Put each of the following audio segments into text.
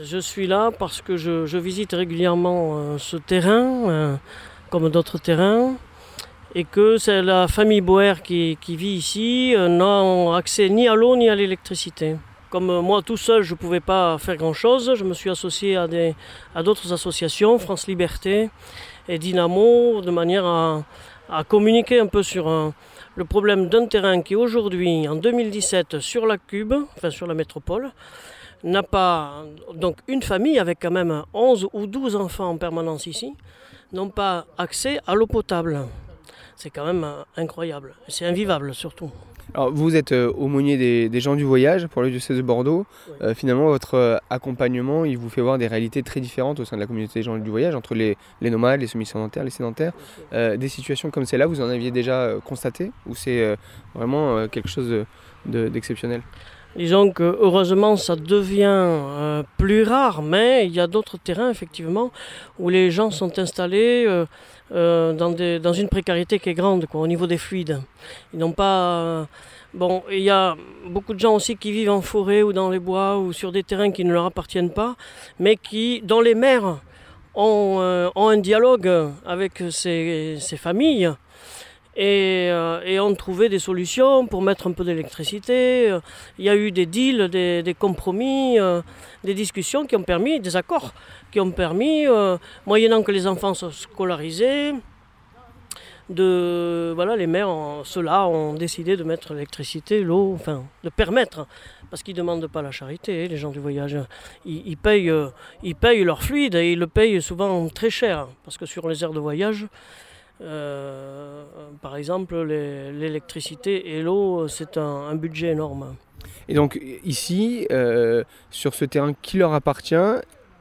Je suis là parce que je, visite régulièrement euh, ce terrain, euh, comme d'autres terrains, et que c'est la famille Boer qui, vit ici euh, n'a accès ni à l'eau ni à l'électricité. Comme moi tout seul, je ne pouvais pas faire grand-chose, je me suis associé à, à d'autres associations, France Liberté et Dynamo, de manière à, communiquer un peu sur le problème d'un terrain qui aujourd'hui, en 2017, sur la Cube, enfin sur la métropole, n'a pas, donc une famille avec quand même 11 ou 12 enfants en permanence ici, n'ont pas accès à l'eau potable. C'est quand même euh, incroyable. C'est invivable surtout. Alors vous êtes euh, aumônier des, des, gens du voyage pour le diocèse de Bordeaux. Euh, finalement, votre accompagnement, il vous fait voir des réalités très différentes au sein de la communauté des gens du voyage, entre les, les nomades, les semi-sédentaires, les sédentaires. des situations comme celle-là, vous en aviez déjà constaté Ou c'est vraiment quelque chose d'exceptionnel? Disons que heureusement ça devient euh, plus rare, mais il y a d'autres terrains effectivement où les gens sont installés euh, euh, dans, dans, une précarité qui est grande au niveau des fluides. Ils n'ont pas. bon, il y a beaucoup de gens aussi qui vivent en forêt ou dans les bois ou sur des terrains qui ne leur appartiennent pas, mais qui, dont les maires ont, un dialogue avec ces familles et, euh, et, on trouvait des solutions pour mettre un peu d'électricité. Il y a eu des deals, des, compromis, euh, des discussions qui ont permis, des accords qui ont permis, euh, moyennant que les enfants soient scolarisés, de voilà, les maires, ceux-là, ont décidé de mettre l'électricité, l'eau, enfin, de permettre, parce qu'ils ne demandent pas la charité, les gens du voyage. Ils, payent, ils payent leur fluide et ils le payent souvent très cher, parce que sur les aires de voyage, euh, par exemple, l'électricité et l'eau, c'est un, budget énorme. Et donc ici, euh, sur ce terrain qui leur appartient,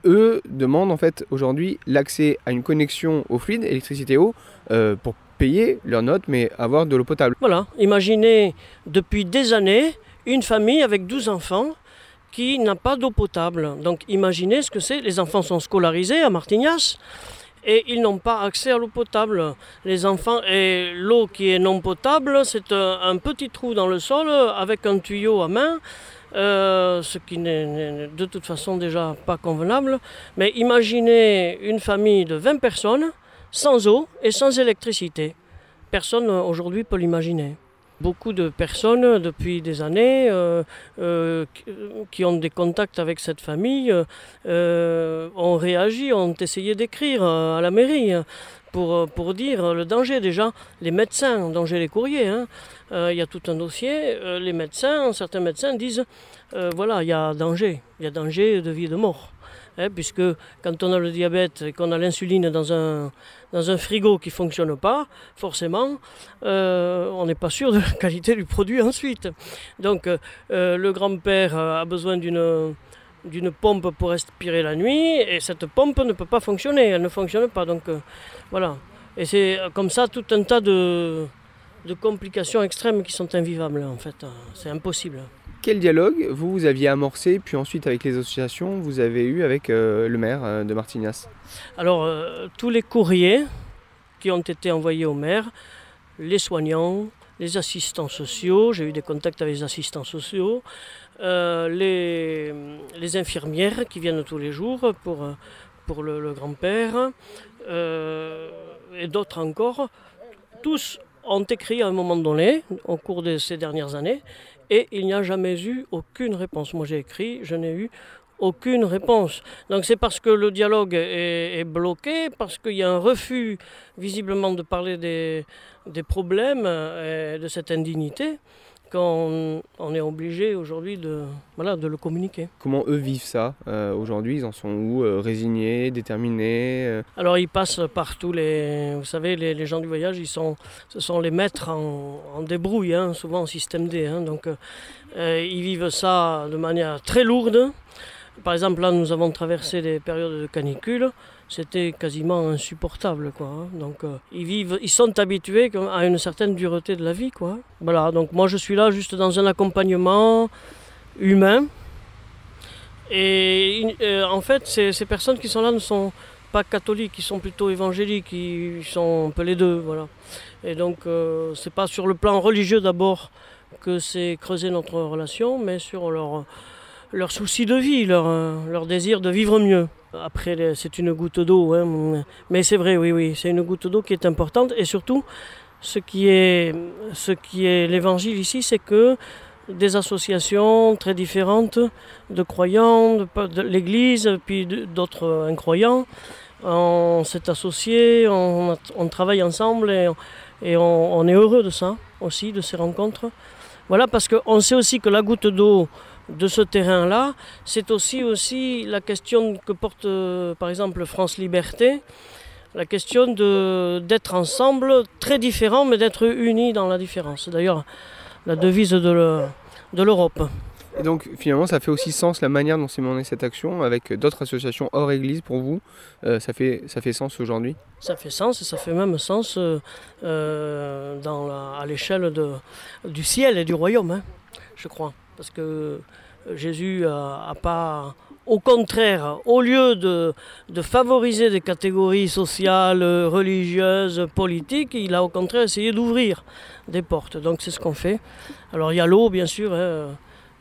eux demandent en fait aujourd'hui l'accès à une connexion au fluide, électricité eau, euh, pour payer leurs notes, mais avoir de l'eau potable. Voilà, imaginez depuis des années une famille avec 12 enfants qui n'a pas d'eau potable. Donc imaginez ce que c'est, les enfants sont scolarisés à Martignas et ils n'ont pas accès à l'eau potable. Les enfants et l'eau qui est non potable, c'est un, petit trou dans le sol avec un tuyau à main. Euh, ce qui n'est de toute façon déjà pas convenable. Mais imaginez une famille de 20 personnes sans eau et sans électricité. Personne aujourd'hui peut l'imaginer. Beaucoup de personnes depuis des années euh, euh, qui ont des contacts avec cette famille euh, ont réagi, ont essayé d'écrire à la mairie pour, dire le danger déjà. Les médecins, danger les courriers, hein. il y a tout un dossier. les médecins, certains médecins disent voilà, il y a danger, il y a danger de vie et de mort. Hein, puisque quand on a le diabète et qu'on a l'insuline dans un, frigo qui ne fonctionne pas, forcément, euh, on n'est pas sûr de la qualité du produit ensuite. Donc euh, le grand-père a besoin d'une d'une pompe pour respirer la nuit et cette pompe ne peut pas fonctionner, elle ne fonctionne pas. Donc euh, voilà. Et c'est comme ça tout un tas de, de complications extrêmes qui sont invivables en fait. C'est impossible. Quel dialogue vous, vous aviez amorcé, puis ensuite avec les associations, vous avez eu avec euh, le maire euh, de Martignas? Alors, euh, tous les courriers qui ont été envoyés au maire, les soignants, les assistants sociaux, j'ai eu des contacts avec les assistants sociaux, les, infirmières qui viennent tous les jours pour, pour le, le grand-père, et d'autres encore, tous ont écrit à un moment donné, au cours de ces dernières années, et il n'y a jamais eu aucune réponse. Moi j'ai écrit, je n'ai eu aucune réponse. Donc c'est parce que le dialogue est, bloqué, parce qu'il y a un refus visiblement de parler des, des problèmes et de cette indignité qu'on on est obligé aujourd'hui de, voilà, de le communiquer. Comment eux vivent ça euh, aujourd'hui? Ils en sont où euh, Résignés, déterminés euh? Alors ils passent par tous les... Vous savez, les, les, gens du voyage, ils sont, ce sont les maîtres en, en débrouille, hein, souvent en système D. Hein, donc ils vivent ça de manière très lourde. Par exemple, là, nous avons traversé des périodes de canicule c'était quasiment insupportable. Hein. Donc euh, ils vivent, ils sont habitués à une certaine dureté de la vie. Voilà, donc moi je suis là juste dans un accompagnement humain. Et euh, en fait, ces, ces, personnes qui sont là ne sont pas catholiques, ils sont plutôt évangéliques, ils sont un peu les deux, voilà. Et donc euh, c'est pas sur le plan religieux d'abord que c'est creuser notre relation, mais sur leur leur souci de vie, leur, leur désir de vivre mieux. Après, c'est une goutte d'eau, hein. mais c'est vrai, oui, oui, c'est une goutte d'eau qui est importante. Et surtout, ce qui est, ce qui est l'évangile ici, c'est que des associations très différentes de croyants, de, l'Église, puis d'autres incroyants, on s'est associés, on, travaille ensemble et, on, est heureux de ça aussi, de ces rencontres. Voilà, parce qu'on sait aussi que la goutte d'eau de ce terrain-là, c'est aussi, aussi la question que porte euh, par exemple France Liberté, la question d'être ensemble, très différents, mais d'être unis dans la différence. D'ailleurs, la devise de l'Europe. Et donc finalement, ça fait aussi sens la manière dont s'est menée cette action avec d'autres associations hors Église pour vous. Euh, ça, fait, ça fait sens aujourd'hui? Ça fait sens et ça fait même sens euh, dans à l'échelle du ciel et du royaume, hein, je crois. Parce que Jésus n'a pas, au contraire, au lieu de, favoriser des catégories sociales, religieuses, politiques, il a au contraire essayé d'ouvrir des portes. Donc c'est ce qu'on fait. Alors il y a l'eau, bien sûr, hein,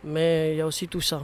mais il y a aussi tout ça.